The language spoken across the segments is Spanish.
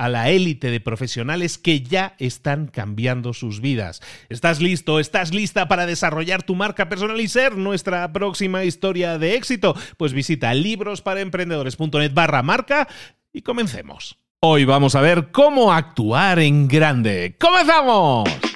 a la élite de profesionales que ya están cambiando sus vidas. ¿Estás listo? ¿Estás lista para desarrollar tu marca personal y ser nuestra próxima historia de éxito? Pues visita librosparaemprendedores.net barra marca y comencemos. Hoy vamos a ver cómo actuar en grande. ¡Comenzamos!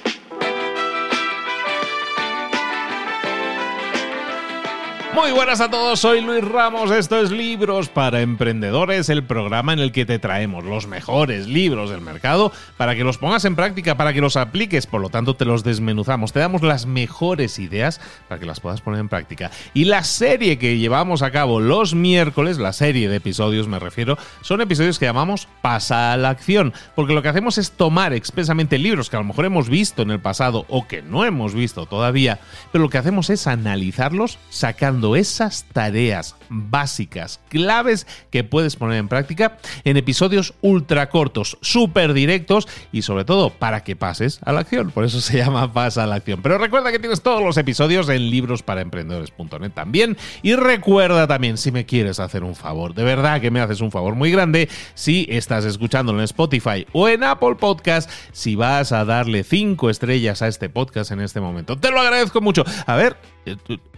Muy buenas a todos, soy Luis Ramos, esto es Libros para Emprendedores, el programa en el que te traemos los mejores libros del mercado para que los pongas en práctica, para que los apliques, por lo tanto te los desmenuzamos, te damos las mejores ideas para que las puedas poner en práctica. Y la serie que llevamos a cabo los miércoles, la serie de episodios me refiero, son episodios que llamamos Pasa a la acción, porque lo que hacemos es tomar expresamente libros que a lo mejor hemos visto en el pasado o que no hemos visto todavía, pero lo que hacemos es analizarlos sacando esas tareas básicas, claves que puedes poner en práctica en episodios ultra cortos, súper directos y sobre todo para que pases a la acción. Por eso se llama Pasa a la acción. Pero recuerda que tienes todos los episodios en librosparaemprendedores.net también. Y recuerda también, si me quieres hacer un favor, de verdad que me haces un favor muy grande, si estás escuchándolo en Spotify o en Apple Podcast, si vas a darle cinco estrellas a este podcast en este momento. Te lo agradezco mucho. A ver,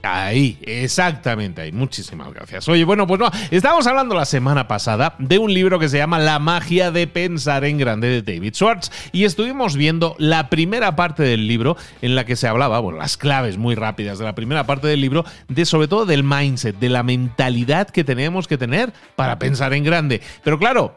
ahí, exactamente ahí. Muchísimas gracias. Oye, bueno, pues no, estábamos hablando la semana pasada de un libro que se llama La magia de pensar en grande de David Schwartz y estuvimos viendo la primera parte del libro en la que se hablaba, bueno, las claves muy rápidas de la primera parte del libro, de sobre todo del mindset, de la mentalidad que tenemos que tener para pensar en grande. Pero claro,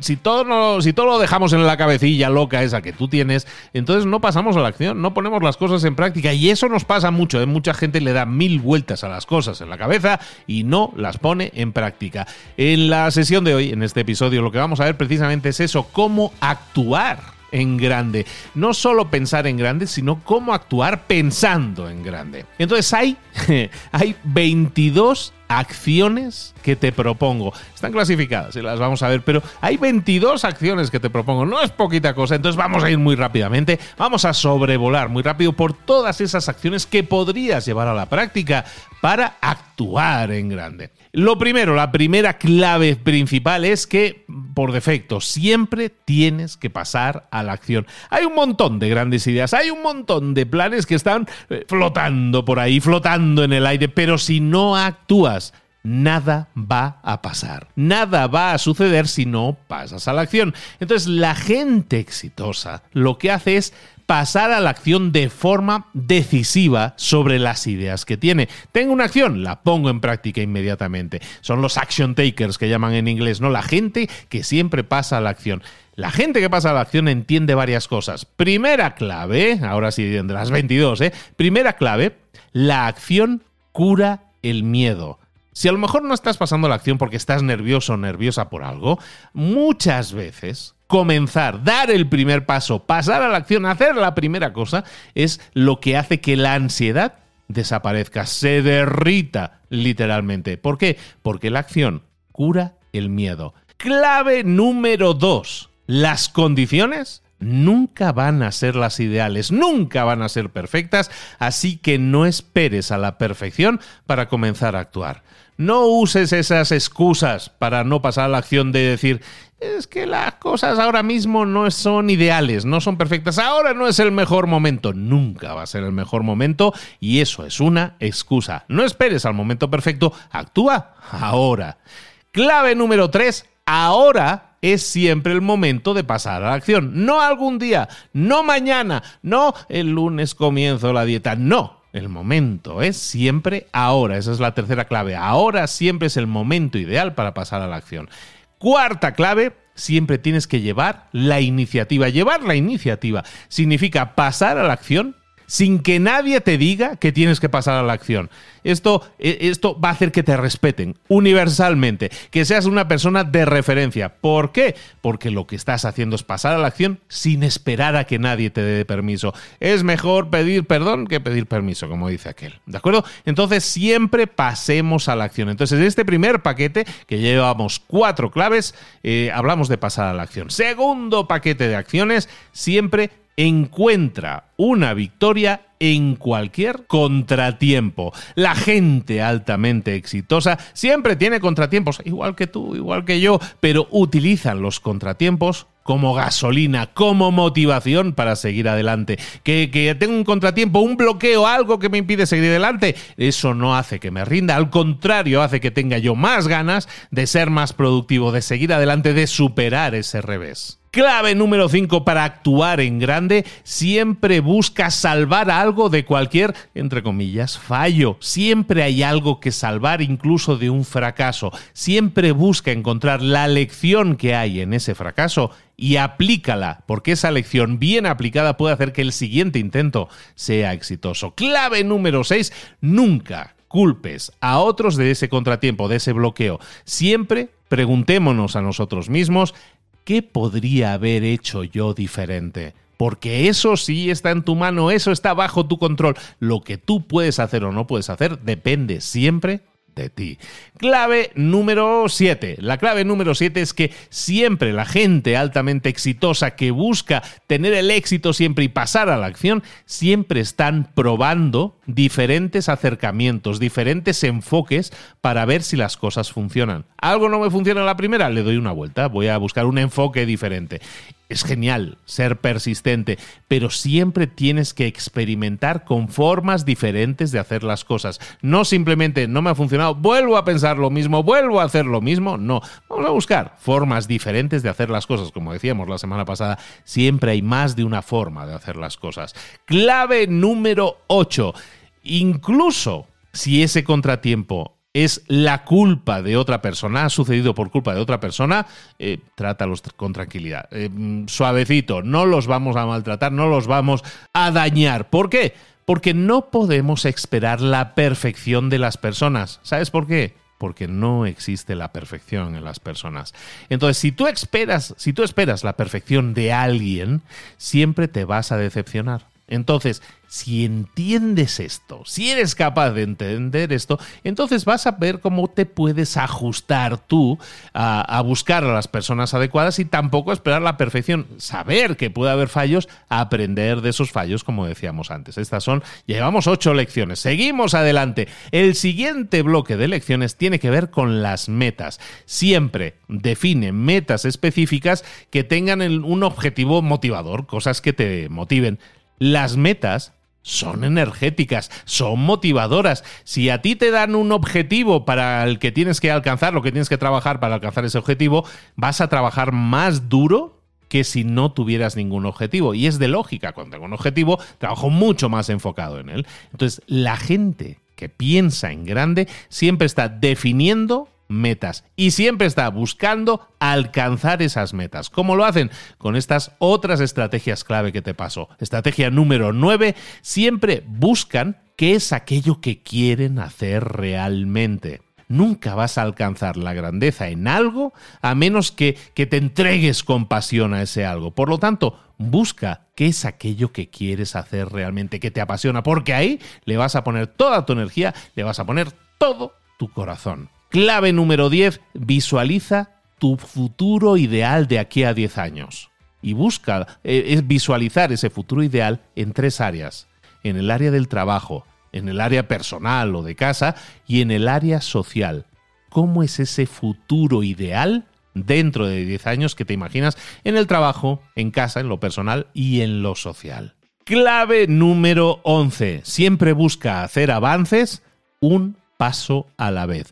si, todo si todo lo dejamos en la cabecilla loca esa que tú tienes, entonces no pasamos a la acción, no ponemos las cosas en práctica y eso nos pasa mucho, ¿eh? Mucha gente le da mil vueltas a las cosas en la cabeza y no las pone en práctica. En la sesión de hoy, en este episodio, lo que vamos a ver precisamente es eso, cómo actuar en grande. No solo pensar en grande, sino cómo actuar pensando en grande. Entonces hay, hay 22 acciones que te propongo. Están clasificadas y las vamos a ver, pero hay 22 acciones que te propongo. No es poquita cosa, entonces vamos a ir muy rápidamente. Vamos a sobrevolar muy rápido por todas esas acciones que podrías llevar a la práctica para actuar en grande. Lo primero, la primera clave principal es que por defecto siempre tienes que pasar a la acción. Hay un montón de grandes ideas, hay un montón de planes que están eh, flotando por ahí, flotando en el aire, pero si no actúas, nada va a pasar. Nada va a suceder si no pasas a la acción. Entonces la gente exitosa lo que hace es pasar a la acción de forma decisiva sobre las ideas que tiene. Tengo una acción, la pongo en práctica inmediatamente. Son los action takers que llaman en inglés, ¿no? La gente que siempre pasa a la acción. La gente que pasa a la acción entiende varias cosas. Primera clave, ahora sí de las 22, ¿eh? Primera clave, la acción cura el miedo. Si a lo mejor no estás pasando la acción porque estás nervioso o nerviosa por algo, muchas veces comenzar, dar el primer paso, pasar a la acción, hacer la primera cosa, es lo que hace que la ansiedad desaparezca, se derrita literalmente. ¿Por qué? Porque la acción cura el miedo. Clave número 2. Las condiciones nunca van a ser las ideales, nunca van a ser perfectas, así que no esperes a la perfección para comenzar a actuar. No uses esas excusas para no pasar a la acción de decir, es que las cosas ahora mismo no son ideales, no son perfectas, ahora no es el mejor momento, nunca va a ser el mejor momento y eso es una excusa. No esperes al momento perfecto, actúa ahora. Clave número 3, ahora es siempre el momento de pasar a la acción. No algún día, no mañana, no el lunes comienzo la dieta, no. El momento es siempre ahora. Esa es la tercera clave. Ahora siempre es el momento ideal para pasar a la acción. Cuarta clave, siempre tienes que llevar la iniciativa. Llevar la iniciativa significa pasar a la acción sin que nadie te diga que tienes que pasar a la acción. Esto, e, esto va a hacer que te respeten universalmente, que seas una persona de referencia. ¿Por qué? Porque lo que estás haciendo es pasar a la acción sin esperar a que nadie te dé permiso. Es mejor pedir perdón que pedir permiso, como dice aquel. ¿De acuerdo? Entonces siempre pasemos a la acción. Entonces en este primer paquete, que llevamos cuatro claves, eh, hablamos de pasar a la acción. Segundo paquete de acciones, siempre encuentra una victoria en cualquier contratiempo. La gente altamente exitosa siempre tiene contratiempos, igual que tú, igual que yo, pero utilizan los contratiempos como gasolina, como motivación para seguir adelante. Que, que, tengo un contratiempo, un bloqueo, algo que me impide seguir adelante, eso no hace que me rinda, al contrario, hace que tenga yo más ganas de ser más productivo, de seguir adelante, de superar ese revés. Clave número 5 para actuar en grande, siempre busca salvar algo de cualquier, entre comillas, fallo. Siempre hay algo que salvar incluso de un fracaso. Siempre busca encontrar la lección que hay en ese fracaso y aplícala, porque esa lección bien aplicada puede hacer que el siguiente intento sea exitoso. Clave número 6, nunca culpes a otros de ese contratiempo, de ese bloqueo. Siempre preguntémonos a nosotros mismos ¿qué podría haber hecho yo diferente? Porque eso sí está en tu mano, eso está bajo tu control. Lo que tú puedes hacer o no puedes hacer depende siempre de ti. Clave número 7. La clave número 7 es que siempre la gente altamente exitosa que busca tener el éxito siempre y pasar a la acción, siempre están probando diferentes acercamientos, diferentes enfoques para ver si las cosas funcionan. Algo no me funciona en la primera, le doy una vuelta, voy a buscar un enfoque diferente es genial ser persistente, pero siempre tienes que experimentar con formas diferentes de hacer las cosas. No simplemente no me ha funcionado, vuelvo a pensar lo mismo, vuelvo a hacer lo mismo. No, vamos a buscar formas diferentes de hacer las cosas. Como decíamos la semana pasada, siempre hay más de una forma de hacer las cosas. Clave número 8. Incluso si ese contratiempo es la culpa de otra persona, ha sucedido por culpa de otra persona, eh, trátalos con tranquilidad. Eh, mm, suavecito, no los vamos a maltratar, no los vamos a dañar. ¿Por qué? Porque no podemos esperar la perfección de las personas. ¿Sabes por qué? porque no existe la perfección en las personas. Entonces, si tú esperas, si tú esperas la perfección de alguien, siempre te vas a decepcionar. Entonces, si entiendes esto, si eres capaz de entender esto, entonces vas a ver cómo te puedes ajustar tú a, buscar a las personas adecuadas y tampoco esperar la perfección. Saber que puede haber fallos, aprender de esos fallos, como decíamos antes. Estas son, llevamos ocho lecciones. Seguimos adelante. El siguiente bloque de lecciones tiene que ver con las metas. Siempre define metas específicas que tengan un objetivo motivador, cosas que te motiven. Las metas son energéticas, son motivadoras. Si a ti te dan un objetivo para el que tienes que alcanzar, lo que tienes que trabajar para alcanzar ese objetivo, vas a trabajar más duro que si no tuvieras ningún objetivo. Y es de lógica, cuando tengo un objetivo, trabajo mucho más enfocado en él. Entonces, la gente que piensa en grande siempre está definiendo metas y siempre está buscando alcanzar esas metas. ¿Cómo lo hacen? Con estas otras estrategias clave que te paso. Estrategia número 9, siempre buscan qué es aquello que quieren hacer realmente. Nunca vas a alcanzar la grandeza en algo a menos que, que te entregues con pasión a ese algo. Por lo tanto, busca qué es aquello que quieres hacer realmente, que te apasiona, porque ahí le vas a poner toda tu energía, le vas a poner todo tu corazón. Clave número 10, visualiza tu futuro ideal de aquí a 10 años. Y busca eh, es visualizar ese futuro ideal en tres áreas. En el área del trabajo, en el área personal o de casa y en el área social. ¿Cómo es ese futuro ideal dentro de 10 años que te imaginas en el trabajo, en casa, en lo personal y en lo social? Clave número 11. Siempre busca hacer avances un paso a la vez.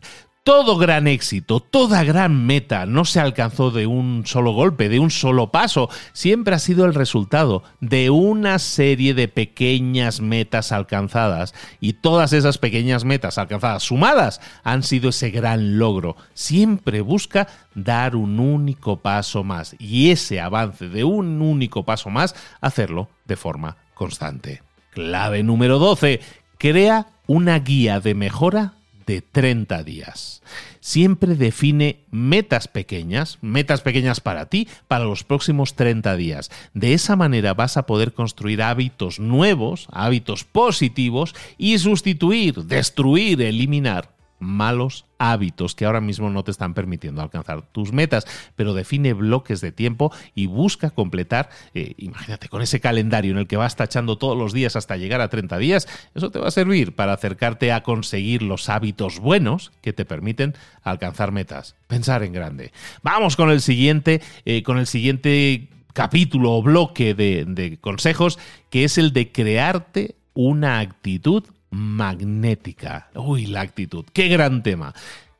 Todo gran éxito, toda gran meta no se alcanzó de un solo golpe, de un solo paso, siempre ha sido el resultado de una serie de pequeñas metas alcanzadas y todas esas pequeñas metas alcanzadas sumadas han sido ese gran logro. Siempre busca dar un único paso más y ese avance de un único paso más, hacerlo de forma constante. Clave número 12. Crea una guía de mejora de 30 días. Siempre define metas pequeñas, metas pequeñas para ti, para los próximos 30 días. De esa manera vas a poder construir hábitos nuevos, hábitos positivos y sustituir, destruir, eliminar malos hábitos que ahora mismo no te están permitiendo alcanzar tus metas, pero define bloques de tiempo y busca completar, eh, imagínate, con ese calendario en el que vas tachando todos los días hasta llegar a 30 días, eso te va a servir para acercarte a conseguir los hábitos buenos que te permiten alcanzar metas. Pensar en grande. Vamos con el siguiente, eh, con el siguiente capítulo o bloque de, de consejos, que es el de crearte una actitud magnética. Uy, la actitud. Qué gran tema.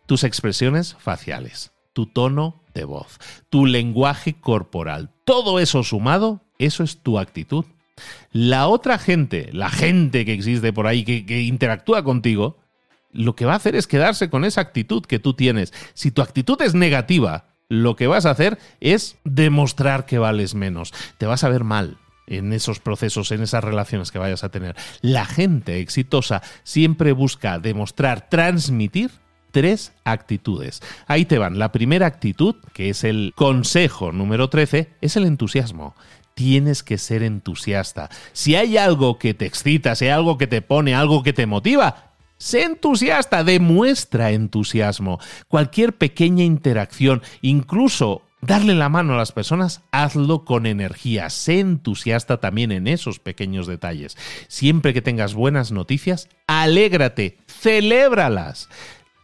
Tus expresiones faciales, tu tono de voz, tu lenguaje corporal, todo eso sumado, eso es tu actitud. La otra gente, la gente que existe por ahí, que, que interactúa contigo, lo que va a hacer es quedarse con esa actitud que tú tienes. Si tu actitud es negativa, lo que vas a hacer es demostrar que vales menos. Te vas a ver mal, en esos procesos, en esas relaciones que vayas a tener. La gente exitosa siempre busca demostrar, transmitir tres actitudes. Ahí te van. La primera actitud, que es el consejo número 13, es el entusiasmo. Tienes que ser entusiasta. Si hay algo que te excita, si hay algo que te pone, algo que te motiva, Sé entusiasta, demuestra entusiasmo. Cualquier pequeña interacción, incluso darle la mano a las personas, hazlo con energía, sé entusiasta también en esos pequeños detalles. Siempre que tengas buenas noticias, alégrate, celébralas.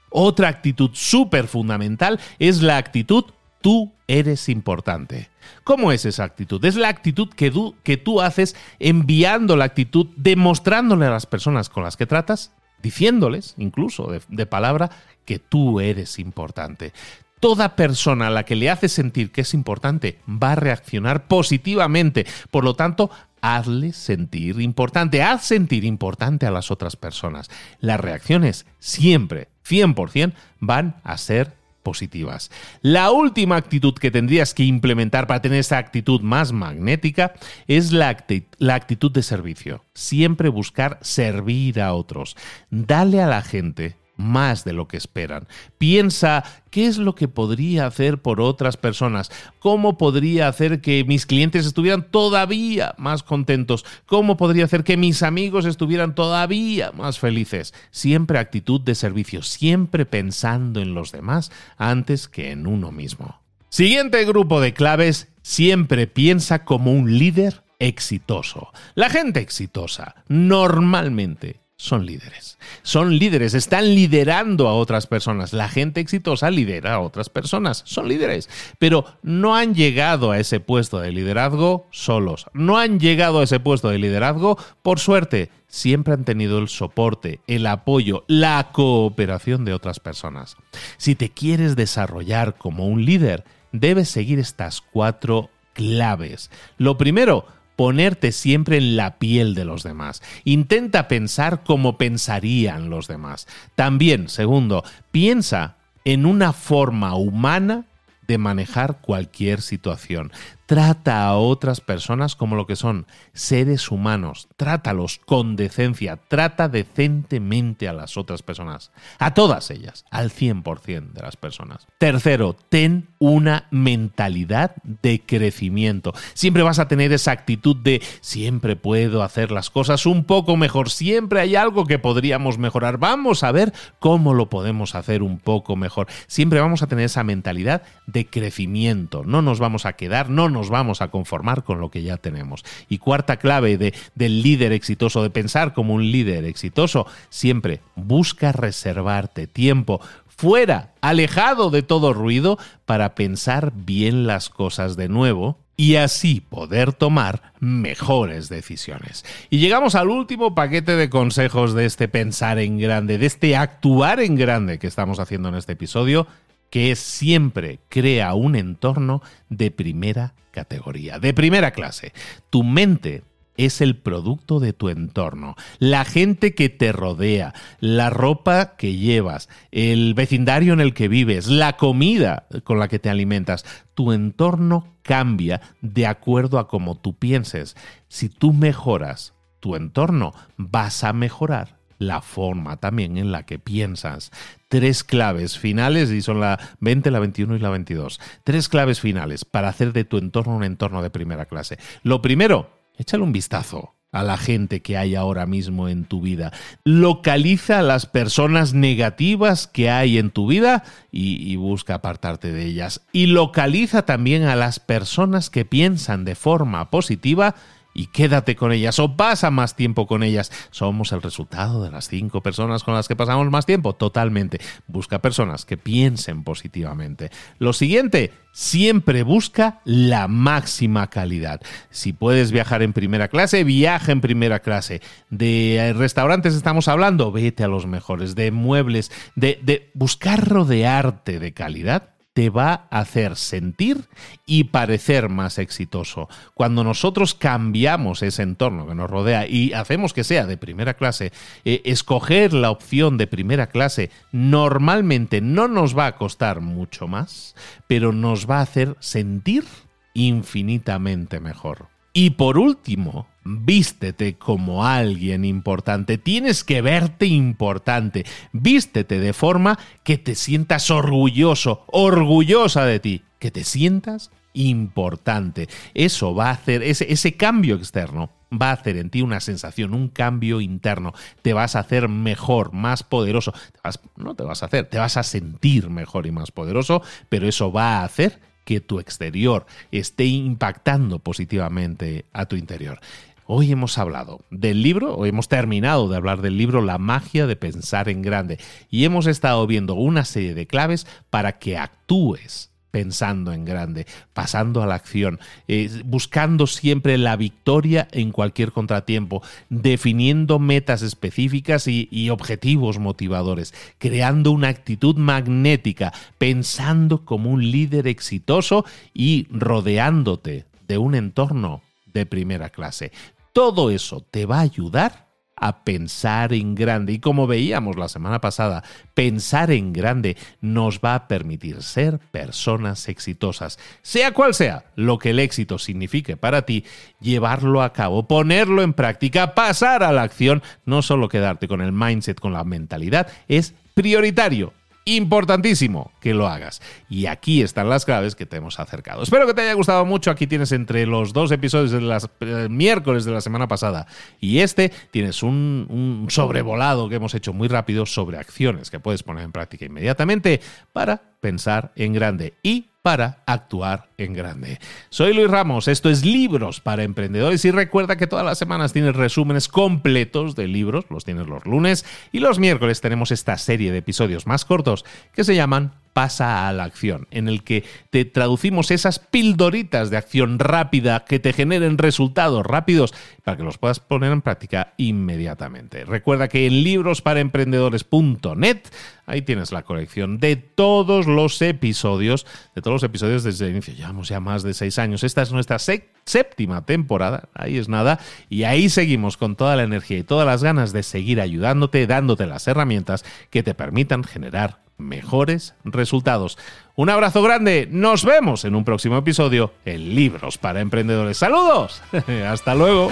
Otra actitud súper fundamental es la actitud tú eres importante. ¿Cómo es esa actitud? Es la actitud que tú, que tú haces enviando la actitud, demostrándole a las personas con las que tratas, diciéndoles incluso de, de palabra que tú eres importante toda persona a la que le hace sentir que es importante va a reaccionar positivamente. Por lo tanto, hazle sentir importante, haz sentir importante a las otras personas. Las reacciones siempre, 100%, van a ser positivas. La última actitud que tendrías que implementar para tener esa actitud más magnética es la, la, actitud de servicio. Siempre buscar servir a otros. Dale a la gente más de lo que esperan. Piensa qué es lo que podría hacer por otras personas, cómo podría hacer que mis clientes estuvieran todavía más contentos, cómo podría hacer que mis amigos estuvieran todavía más felices. Siempre actitud de servicio, siempre pensando en los demás antes que en uno mismo. Siguiente grupo de claves, siempre piensa como un líder exitoso. La gente exitosa normalmente son líderes. Son líderes, están liderando a otras personas. La gente exitosa lidera a otras personas, son líderes, pero no han llegado a ese puesto de liderazgo solos. No han llegado a ese puesto de liderazgo por suerte. Siempre han tenido el soporte, el apoyo, la cooperación de otras personas. Si te quieres desarrollar como un líder, debes seguir estas cuatro claves. Lo primero, ponerte siempre en la piel de los demás. Intenta pensar como pensarían los demás. También, segundo, piensa en una forma humana de manejar cualquier situación. Trata a otras personas como lo que son, seres humanos. Trátalos con decencia. Trata decentemente a las otras personas. A todas ellas, al 100% de las personas. Tercero, ten una mentalidad de crecimiento. Siempre vas a tener esa actitud de siempre puedo hacer las cosas un poco mejor. Siempre hay algo que podríamos mejorar. Vamos a ver cómo lo podemos hacer un poco mejor. Siempre vamos a tener esa mentalidad de crecimiento. No nos vamos a quedar, no nos vamos a conformar con lo que ya tenemos. Y cuarta clave de, del líder exitoso, de pensar como un líder exitoso, siempre busca reservarte tiempo fuera, alejado de todo ruido, para pensar bien las cosas de nuevo y así poder tomar mejores decisiones. Y llegamos al último paquete de consejos de este pensar en grande, de este actuar en grande que estamos haciendo en este episodio, que siempre crea un entorno de primera categoría, de primera clase. Tu mente es el producto de tu entorno, la gente que te rodea, la ropa que llevas, el vecindario en el que vives, la comida con la que te alimentas. Tu entorno cambia de acuerdo a cómo tú pienses. Si tú mejoras tu entorno, vas a mejorar la forma también en la que piensas. Tres claves finales, y son la 20, la 21 y la 22. Tres claves finales para hacer de tu entorno un entorno de primera clase. Lo primero, échale un vistazo a la gente que hay ahora mismo en tu vida. Localiza a las personas negativas que hay en tu vida y, y, busca apartarte de ellas. Y localiza también a las personas que piensan de forma positiva y quédate con ellas o pasa más tiempo con ellas. Somos el resultado de las cinco personas con las que pasamos más tiempo. Totalmente. Busca personas que piensen positivamente. Lo siguiente, siempre busca la máxima calidad. Si puedes viajar en primera clase, viaja en primera clase. De restaurantes estamos hablando, vete a los mejores. De muebles, de, de buscar rodearte de calidad te va a hacer sentir y parecer más exitoso. Cuando nosotros cambiamos ese entorno que nos rodea y hacemos que sea de primera clase, eh, escoger la opción de primera clase normalmente no nos va a costar mucho más, pero nos va a hacer sentir infinitamente mejor. Y por último, vístete como alguien importante. Tienes que verte importante. Vístete de forma que te sientas orgulloso, orgullosa de ti. Que te sientas importante. Eso va a hacer, ese, cambio externo va a hacer en ti una sensación, un cambio interno. Te vas a hacer mejor, más poderoso. no te vas a hacer, te vas a sentir mejor y más poderoso, pero eso va a hacer que tu exterior esté impactando positivamente a tu interior. Hoy hemos hablado del libro, hoy hemos terminado de hablar del libro La magia de pensar en grande y hemos estado viendo una serie de claves para que actúes pensando en grande, pasando a la acción, eh, buscando siempre la victoria en cualquier contratiempo, definiendo metas específicas y, y objetivos motivadores, creando una actitud magnética, pensando como un líder exitoso y rodeándote de un entorno de primera clase. Todo eso te va a ayudar a pensar en grande. Y como veíamos la semana pasada, pensar en grande nos va a permitir ser personas exitosas. Sea cual sea lo que el éxito signifique para ti, llevarlo a cabo, ponerlo en práctica, pasar a la acción, no solo quedarte con el mindset, con la mentalidad, es prioritario importantísimo que lo hagas. Y aquí están las claves que te hemos acercado. Espero que te haya gustado mucho. Aquí tienes entre los dos episodios de las eh, miércoles de la semana pasada y este tienes un, un sobrevolado que hemos hecho muy rápido sobre acciones que puedes poner en práctica inmediatamente para pensar en grande y para actuar en grande. Soy Luis Ramos, esto es Libros para Emprendedores y recuerda que todas las semanas tienes resúmenes completos de libros, los tienes los lunes y los miércoles tenemos esta serie de episodios más cortos que se llaman pasa a la acción, en el que te traducimos esas pildoritas de acción rápida que te generen resultados rápidos para que los puedas poner en práctica inmediatamente. Recuerda que en librosparaemprendedores.net ahí tienes la colección de todos los episodios, de todos episodios desde el inicio. Llevamos ya más de seis años. Esta es nuestra séptima temporada, ahí es nada, y ahí seguimos con toda la energía y todas las ganas de seguir ayudándote, dándote las herramientas que te permitan generar mejores resultados. Un abrazo grande, nos vemos en un próximo episodio en Libros para Emprendedores. Saludos, hasta luego.